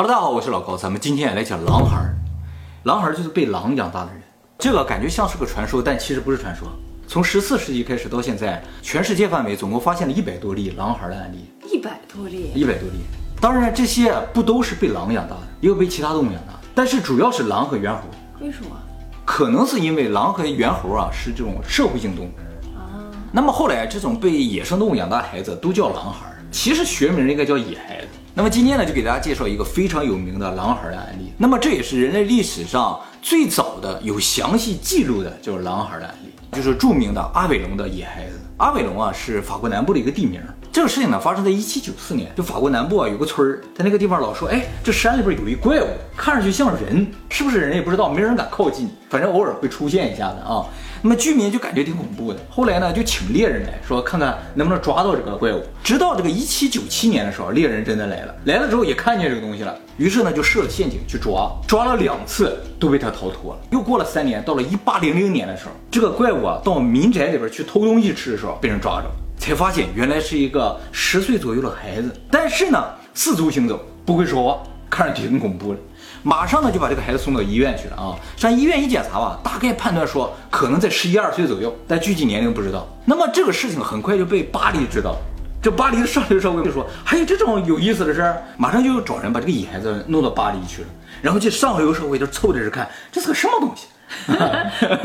Hello，大家好，我是老高，咱们今天也来讲狼孩儿。狼孩儿就是被狼养大的人，这个感觉像是个传说，但其实不是传说。从十四世纪开始到现在，全世界范围总共发现了一百多例狼孩儿的案例，一百多例，一百多例。当然，这些不都是被狼养大的，也有被其他动物养大，但是主要是狼和猿猴。为什么？可能是因为狼和猿猴啊是这种社会性动物啊。那么后来这种被野生动物养大的孩子都叫狼孩儿，其实学名应该叫野孩子。那么今天呢，就给大家介绍一个非常有名的狼孩的案例。那么这也是人类历史上最早的有详细记录的，就是狼孩的案例，就是著名的阿韦龙的野孩子。阿韦龙啊，是法国南部的一个地名。这个事情呢，发生在一七九四年，就法国南部啊，有个村儿，在那个地方老说，哎，这山里边有一怪物，看上去像人，是不是人也不知道，没人敢靠近，反正偶尔会出现一下子啊。那么居民就感觉挺恐怖的，后来呢就请猎人来说看看能不能抓到这个怪物。直到这个一七九七年的时候，猎人真的来了，来了之后也看见这个东西了，于是呢就设了陷阱去抓，抓了两次都被他逃脱了。又过了三年，到了一八零零年的时候，这个怪物啊到民宅里边去偷东西吃的时候被人抓着，才发现原来是一个十岁左右的孩子，但是呢四足行走，不会说话，看着挺恐怖的。马上呢就把这个孩子送到医院去了啊！上医院一检查吧，大概判断说可能在十一二岁左右，但具体年龄不知道。那么这个事情很快就被巴黎知道，这巴黎的上流社会就说还有这种有意思的事儿，马上就找人把这个野孩子弄到巴黎去了。然后这上流社会就凑着是看这是个什么东西，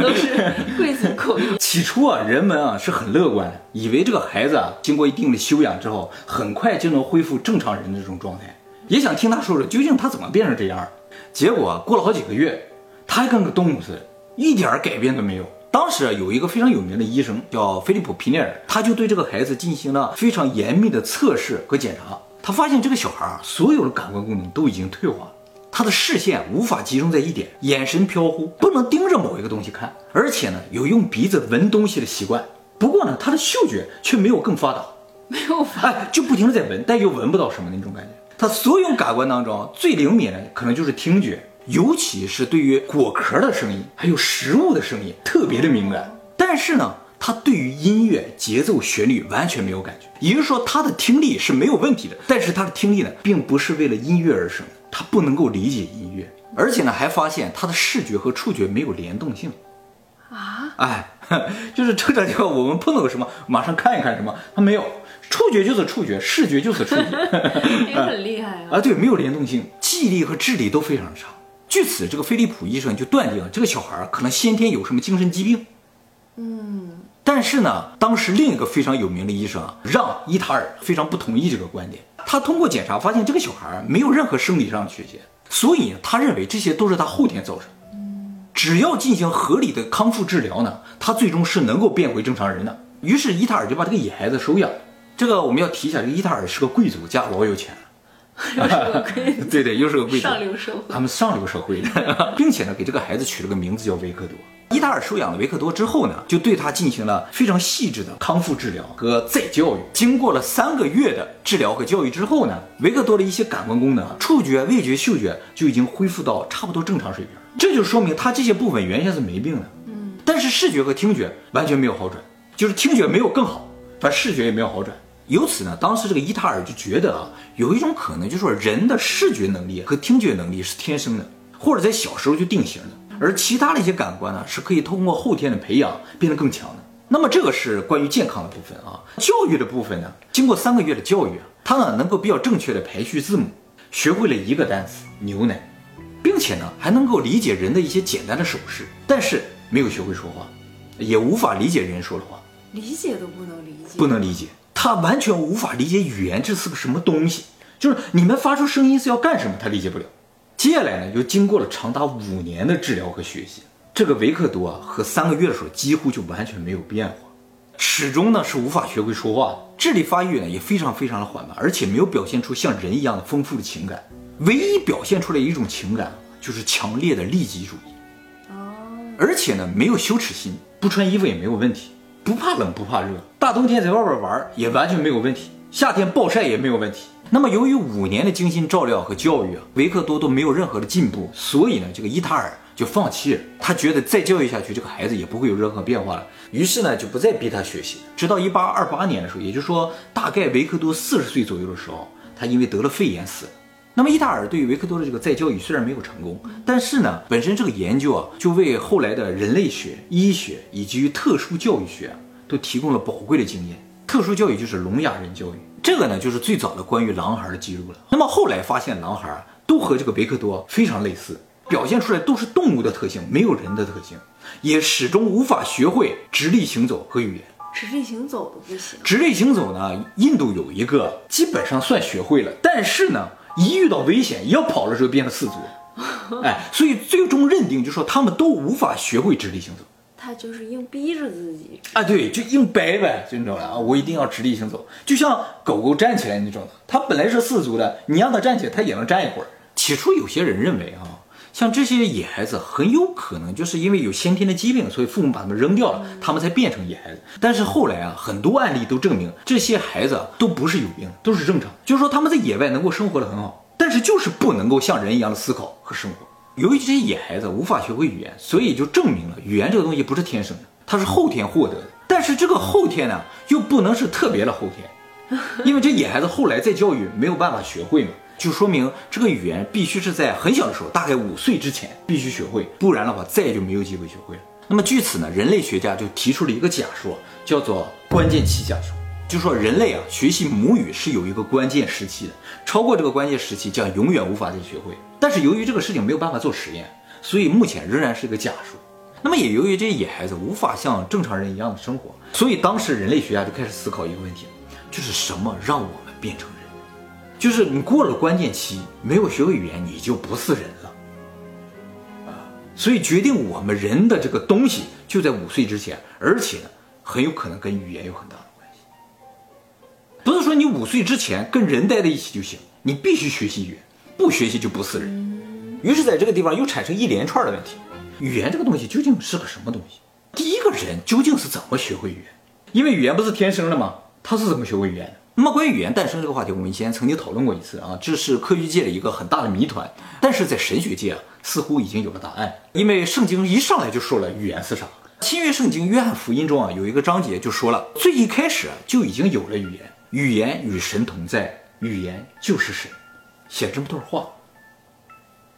都是贵族口音。起初啊，人们啊是很乐观的，以为这个孩子啊经过一定的修养之后，很快就能恢复正常人的这种状态，也想听他说说究竟他怎么变成这样。结果过了好几个月，他还跟个动物似的，一点改变都没有。当时有一个非常有名的医生叫菲利普皮涅尔，他就对这个孩子进行了非常严密的测试和检查。他发现这个小孩啊，所有的感官功能都已经退化，他的视线无法集中在一点，眼神飘忽，不能盯着某一个东西看，而且呢，有用鼻子闻东西的习惯。不过呢，他的嗅觉却没有更发达，没有发，哎，就不停的在闻，但又闻不到什么那种感觉。他所有感官当中最灵敏的可能就是听觉，尤其是对于果壳的声音，还有食物的声音特别的敏感。但是呢，他对于音乐节奏、旋律完全没有感觉。也就是说，他的听力是没有问题的，但是他的听力呢，并不是为了音乐而生，他不能够理解音乐，而且呢，还发现他的视觉和触觉没有联动性。啊，哎，就是这个地方我们碰到个什么，马上看一看什么，他没有。触觉就是触觉，视觉就是触觉，也 很厉害啊！啊，对，没有联动性，记忆力和智力都非常差。据此，这个菲利普医生就断定这个小孩可能先天有什么精神疾病。嗯，但是呢，当时另一个非常有名的医生啊，让伊塔尔非常不同意这个观点。他通过检查发现这个小孩没有任何生理上的缺陷，所以他认为这些都是他后天造成。只要进行合理的康复治疗呢，他最终是能够变回正常人的。于是伊塔尔就把这个野孩子收养。这个我们要提一下，这个伊塔尔是个贵族家，老有钱了，又是个贵族，对对，又是个贵族，上流社会，他们上流社会的，并且呢，给这个孩子取了个名字叫维克多。伊塔尔收养了维克多之后呢，就对他进行了非常细致的康复治疗和再教育。经过了三个月的治疗和教育之后呢，维克多的一些感官功能，触觉、味觉、嗅觉就已经恢复到差不多正常水平。这就说明他这些部分原先是没病的，嗯，但是视觉和听觉完全没有好转，就是听觉没有更好，反正视觉也没有好转。由此呢，当时这个伊塔尔就觉得啊，有一种可能，就是说人的视觉能力和听觉能力是天生的，或者在小时候就定型的，而其他的一些感官呢，是可以通过后天的培养变得更强的。那么这个是关于健康的部分啊，教育的部分呢，经过三个月的教育啊，他呢能够比较正确的排序字母，学会了一个单词牛奶，并且呢还能够理解人的一些简单的手势，但是没有学会说话，也无法理解人说的话，理解都不能理解，不能理解。他完全无法理解语言这是个什么东西，就是你们发出声音是要干什么，他理解不了。接下来呢，又经过了长达五年的治疗和学习，这个维克多啊和三个月的时候几乎就完全没有变化，始终呢是无法学会说话，智力发育呢也非常非常的缓慢，而且没有表现出像人一样的丰富的情感，唯一表现出来一种情感就是强烈的利己主义，哦，而且呢没有羞耻心，不穿衣服也没有问题。不怕冷不怕热，大冬天在外边玩也完全没有问题，夏天暴晒也没有问题。那么由于五年的精心照料和教育啊，维克多都没有任何的进步，所以呢，这个伊塔尔就放弃了。他觉得再教育下去，这个孩子也不会有任何变化了，于是呢，就不再逼他学习。直到一八二八年的时候，也就是说大概维克多四十岁左右的时候，他因为得了肺炎死了。那么伊塔尔对于维克多的这个再教育虽然没有成功，但是呢，本身这个研究啊，就为后来的人类学、医学以及特殊教育学啊，都提供了宝贵的经验。特殊教育就是聋哑人教育，这个呢就是最早的关于狼孩的记录了。那么后来发现狼孩啊，都和这个维克多非常类似，表现出来都是动物的特性，没有人的特性，也始终无法学会直立行走和语言。直立行走都不行。直立行走呢，印度有一个基本上算学会了，但是呢。一遇到危险，要跑的时候变成四足，哎，所以最终认定就说他们都无法学会直立行走。他就是硬逼着自己啊，对，就硬掰呗，就你知道啊，我一定要直立行走，就像狗狗站起来那种，它本来是四足的，你让它站起来，它也能站一会儿。起初有些人认为啊，像这些野孩子很有可能就是因为有先天的疾病，所以父母把他们扔掉了，他们才变成野孩子。但是后来啊，很多案例都证明这些孩子都不是有病，都是正常，就是说他们在野外能够生活的很好。但是就是不能够像人一样的思考和生活。由于这些野孩子无法学会语言，所以就证明了语言这个东西不是天生的，它是后天获得的。但是这个后天呢，又不能是特别的后天，因为这野孩子后来再教育没有办法学会嘛，就说明这个语言必须是在很小的时候，大概五岁之前必须学会，不然的话再也就没有机会学会了。那么据此呢，人类学家就提出了一个假说，叫做关键期假说。就说人类啊，学习母语是有一个关键时期的，超过这个关键时期将永远无法再学会。但是由于这个事情没有办法做实验，所以目前仍然是一个假说。那么也由于这些野孩子无法像正常人一样的生活，所以当时人类学家就开始思考一个问题，就是什么让我们变成人？就是你过了关键期，没有学会语言，你就不是人了啊！所以决定我们人的这个东西就在五岁之前，而且呢，很有可能跟语言有很大的关系。不是说你五岁之前跟人待在一起就行，你必须学习语言，不学习就不是人。于是，在这个地方又产生一连串的问题：语言这个东西究竟是个什么东西？第一个人究竟是怎么学会语言？因为语言不是天生的吗？他是怎么学会语言的？那么，关于语言诞生这个话题，我们以前曾经讨论过一次啊，这是科学界的一个很大的谜团。但是在神学界啊，似乎已经有了答案，因为圣经一上来就说了语言是啥。新约圣经约翰福音中啊，有一个章节就说了，最一开始就已经有了语言。语言与神同在，语言就是神，写这么段话，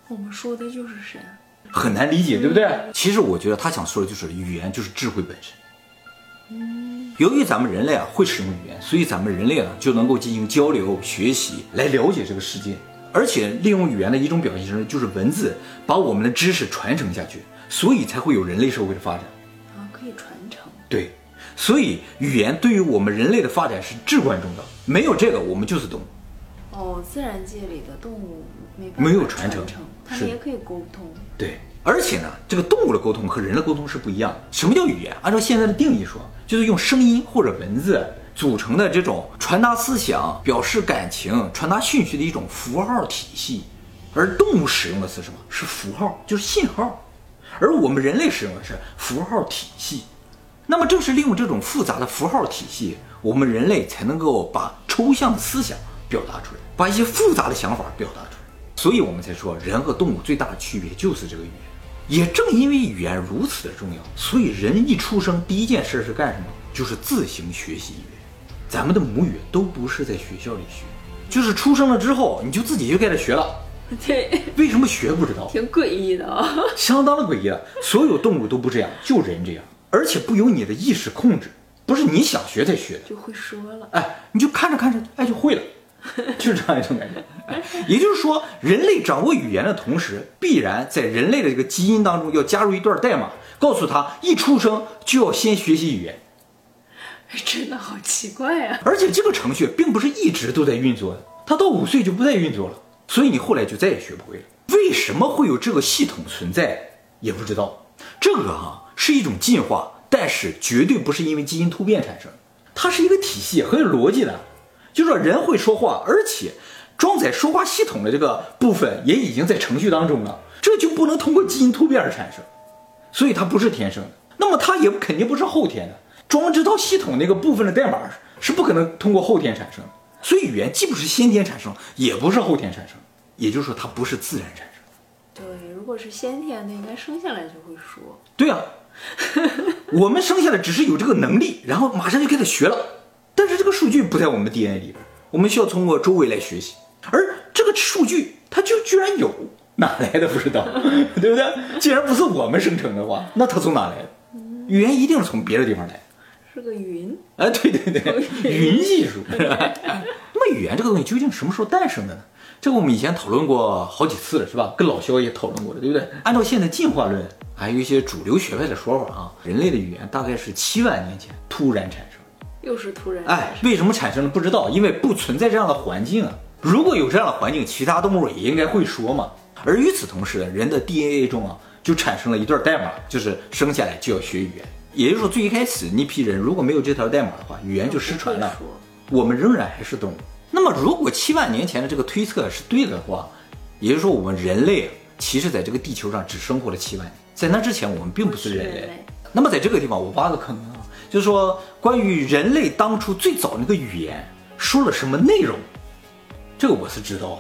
我们说的就是神，很难理解，对不对？其实我觉得他想说的就是语言就是智慧本身。嗯，由于咱们人类啊会使用语言，所以咱们人类啊就能够进行交流、学习，来了解这个世界。而且利用语言的一种表现形式就是文字，把我们的知识传承下去，所以才会有人类社会的发展。啊，可以传承。对。所以，语言对于我们人类的发展是至关重要。没有这个，我们就是动物。哦，自然界里的动物没没有传承，它们也可以沟通。对，而且呢，这个动物的沟通和人的沟通是不一样的。什么叫语言？按照现在的定义说，就是用声音或者文字组成的这种传达思想、表示感情、传达讯息的一种符号体系。而动物使用的是什么？是符号，就是信号。而我们人类使用的是符号体系。那么正是利用这种复杂的符号体系，我们人类才能够把抽象的思想表达出来，把一些复杂的想法表达出来。所以我们才说，人和动物最大的区别就是这个语言。也正因为语言如此的重要，所以人一出生第一件事是干什么？就是自行学习语言。咱们的母语都不是在学校里学，就是出生了之后你就自己就开始学了。对，为什么学不知道？挺诡异的啊，相当的诡异了。所有动物都不这样，就人这样。而且不由你的意识控制，不是你想学才学的，就会说了。哎，你就看着看着，哎，就会了，就是这样一种感觉。也就是说，人类掌握语言的同时，必然在人类的这个基因当中要加入一段代码，告诉他一出生就要先学习语言。真的好奇怪啊！而且这个程序并不是一直都在运作的，它到五岁就不再运作了，所以你后来就再也学不会了。为什么会有这个系统存在，也不知道。这个哈。是一种进化，但是绝对不是因为基因突变产生，它是一个体系，很有逻辑的。就是说人会说话，而且装载说话系统的这个部分也已经在程序当中了，这就不能通过基因突变而产生，所以它不是天生的。那么它也肯定不是后天的，装这套系统那个部分的代码是不可能通过后天产生的。所以语言既不是先天产生，也不是后天产生，也就是说它不是自然产生。对，如果是先天的，应该生下来就会说。对啊。我们生下来只是有这个能力，然后马上就开始学了。但是这个数据不在我们的 DNA 里边，我们需要通过周围来学习。而这个数据它就居然有，哪来的不知道，对不对？既然不是我们生成的话，那它从哪来的？语言一定是从别的地方来的。是个云，哎，对对对，云技术。是吧？那么语言这个东西究竟什么时候诞生的呢？这个我们以前讨论过好几次了，是吧？跟老肖也讨论过了，对不对？按照现在进化论，还有一些主流学派的说法啊，人类的语言大概是七万年前突然产生。又是突然。哎，为什么产生了不知道，因为不存在这样的环境啊。如果有这样的环境，其他动物也应该会说嘛。而与此同时，人的 DNA 中啊，就产生了一段代码，就是生下来就要学语言。也就是说，最一开始那批人如果没有这条代码的话，语言就失传了。我们仍然还是动物。那么，如果七万年前的这个推测是对的话，也就是说，我们人类其实在这个地球上只生活了七万年，在那之前我们并不是人类。那么，在这个地方我挖个坑啊，就是说关于人类当初最早那个语言说了什么内容。这个我是知道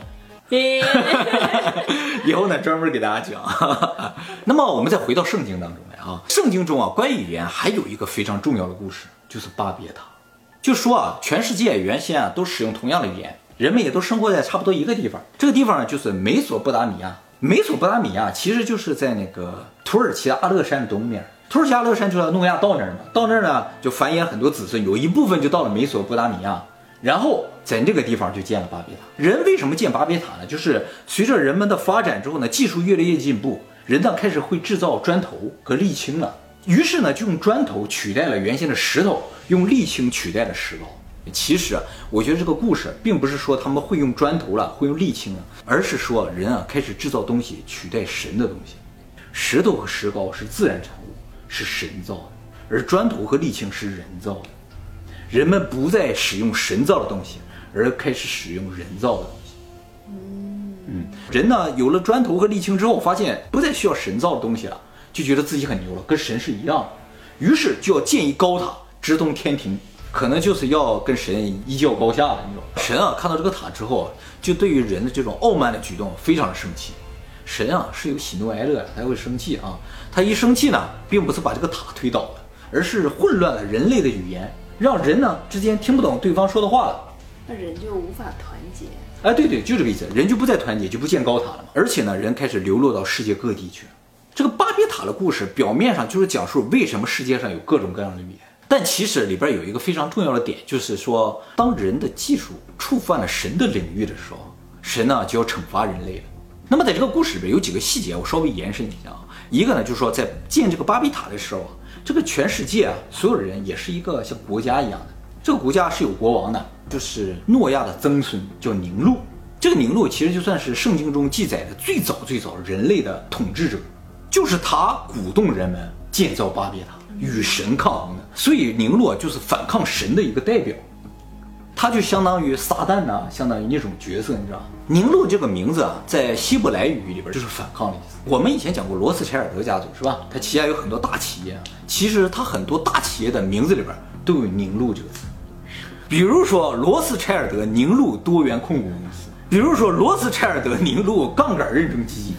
的，以后呢专门给大家讲。那么我们再回到圣经当中来啊，圣经中啊关于语言还有一个非常重要的故事，就是巴别塔。就说啊，全世界原先啊都使用同样的语言，人们也都生活在差不多一个地方。这个地方呢就是美索不达米亚。美索不达米亚其实就是在那个土耳其的阿勒山的东面。土耳其阿勒山就在诺亚到那儿嘛，到那儿呢就繁衍很多子孙，有一部分就到了美索不达米亚。然后在那个地方就建了巴别塔。人为什么建巴别塔呢？就是随着人们的发展之后呢，技术越来越进步，人呢开始会制造砖头和沥青了。于是呢，就用砖头取代了原先的石头，用沥青取代了石膏。其实啊，我觉得这个故事并不是说他们会用砖头了，会用沥青了，而是说人啊开始制造东西取代神的东西。石头和石膏是自然产物，是神造的，而砖头和沥青是人造的。人们不再使用神造的东西，而开始使用人造的东西。嗯人呢有了砖头和沥青之后，发现不再需要神造的东西了，就觉得自己很牛了，跟神是一样的。于是就要建一高塔，直通天庭，可能就是要跟神一较高下了。你知道，神啊看到这个塔之后，就对于人的这种傲慢的举动非常的生气。神啊是有喜怒哀乐，他会生气啊。他一生气呢，并不是把这个塔推倒了，而是混乱了人类的语言。让人呢之间听不懂对方说的话了，那人就无法团结。哎，对对，就这个意思，人就不再团结，就不建高塔了嘛。而且呢，人开始流落到世界各地去。这个巴别塔的故事表面上就是讲述为什么世界上有各种各样的语言，但其实里边有一个非常重要的点，就是说当人的技术触犯了神的领域的时候，神呢就要惩罚人类了。那么在这个故事里边有几个细节，我稍微延伸一下啊。一个呢就是说在建这个巴比塔的时候啊。这个全世界啊，所有的人也是一个像国家一样的。这个国家是有国王的，就是诺亚的曾孙，叫宁禄。这个宁禄其实就算是圣经中记载的最早最早人类的统治者，就是他鼓动人们建造巴别塔，与神抗衡的。所以宁禄就是反抗神的一个代表。他就相当于撒旦呐，相当于那种角色，你知道吗？宁禄这个名字啊，在希伯来语里边就是反抗的意思。我们以前讲过罗斯柴尔德家族是吧？他旗下有很多大企业，其实他很多大企业的名字里边都有宁禄这个字。比如说罗斯柴尔德宁禄多元控股公司，比如说罗斯柴尔德宁禄杠杆认证基金，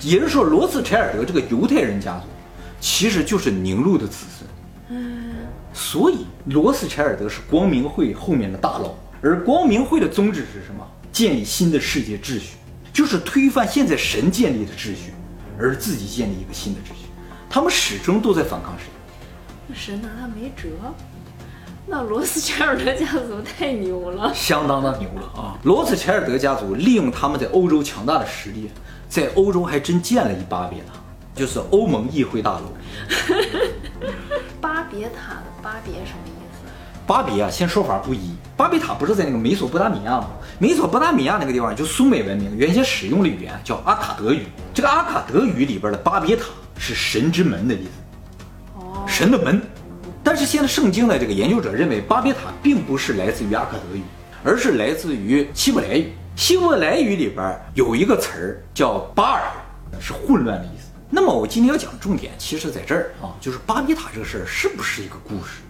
也就是说罗斯柴尔德这个犹太人家族，其实就是宁禄的子孙。所以，罗斯柴尔德是光明会后面的大佬，而光明会的宗旨是什么？建立新的世界秩序，就是推翻现在神建立的秩序，而自己建立一个新的秩序。他们始终都在反抗神，那神拿他没辙。那罗斯柴尔德家族太牛了，相当的牛了啊！罗斯柴尔德家族利用他们在欧洲强大的实力，在欧洲还真建了一把别塔，就是欧盟议会大楼。巴别塔的巴别什么意思？巴别啊，先说法不一。巴别塔不是在那个美索不达米亚吗？美索不达米亚那个地方就苏美文明原先使用的语言叫阿卡德语。这个阿卡德语里边的巴别塔是神之门的意思，哦，神的门。但是现在圣经的这个研究者认为，巴别塔并不是来自于阿卡德语，而是来自于希伯来语。希伯来语里边有一个词儿叫巴尔，是混乱的意思。那么我今天要讲的重点，其实在这儿啊，就是巴别塔这个事儿是不是一个故事？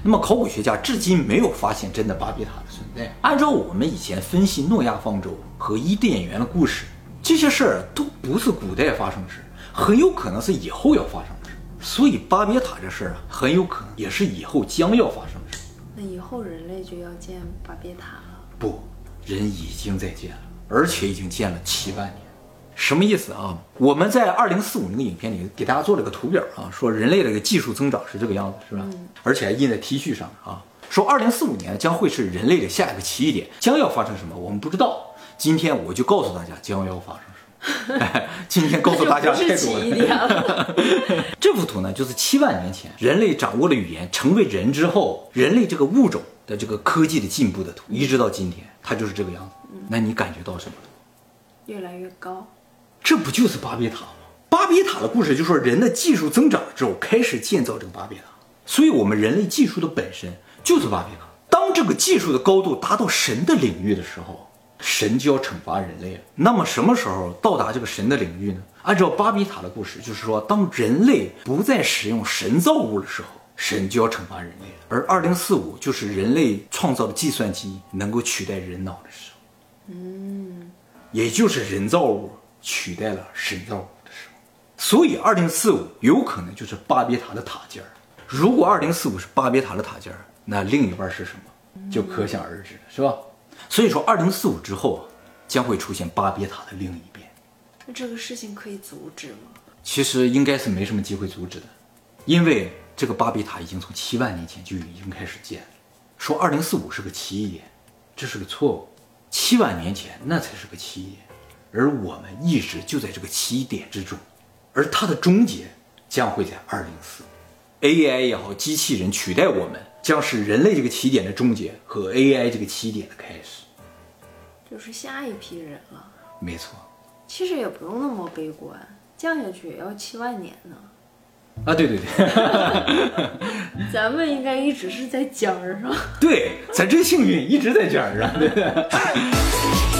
那么考古学家至今没有发现真的巴别塔的存在。按照我们以前分析诺亚方舟和伊甸园的故事，这些事儿都不是古代发生的事，很有可能是以后要发生的事。所以巴别塔这事儿啊，很有可能也是以后将要发生的事。那以后人类就要建巴别塔了？不，人已经在建了。而且已经建了七万年。什么意思啊？我们在二零四五那个影片里给大家做了个图表啊，说人类的一个技术增长是这个样子，是吧？而且还印在 T 恤上啊，说二零四五年将会是人类的下一个起点，将要发生什么我们不知道。今天我就告诉大家将要发生什么。今天告诉大家太多了。这幅图呢，就是七万年前人类掌握了语言，成为人之后，人类这个物种的这个科技的进步的图，一直到今天，它就是这个样子。那你感觉到什么了？越来越高。这不就是巴别塔吗？巴别塔的故事就是说人的技术增长之后开始建造这个巴别塔，所以我们人类技术的本身就是巴别塔。当这个技术的高度达到神的领域的时候，神就要惩罚人类了。那么什么时候到达这个神的领域呢？按照巴比塔的故事，就是说当人类不再使用神造物的时候，神就要惩罚人类了。而二零四五就是人类创造的计算机能够取代人脑的时候，嗯，也就是人造物。取代了神造物的时候，所以二零四五有可能就是巴别塔的塔尖儿。如果二零四五是巴别塔的塔尖儿，那另一半是什么，就可想而知了，是吧？所以说二零四五之后啊，将会出现巴别塔的另一边。那这个事情可以阻止吗？其实应该是没什么机会阻止的，因为这个巴别塔已经从七万年前就已经开始建了。说二零四五是个起点，这是个错误。七万年前那才是个起点。而我们一直就在这个起点之中，而它的终结将会在二零四，AI 也好，机器人取代我们，将是人类这个起点的终结和 AI 这个起点的开始，就是下一批人了。没错，其实也不用那么悲观，降下去也要七万年呢。啊，对对对，咱们应该一直是在尖儿上。对，咱真幸运一直在尖儿上对，对。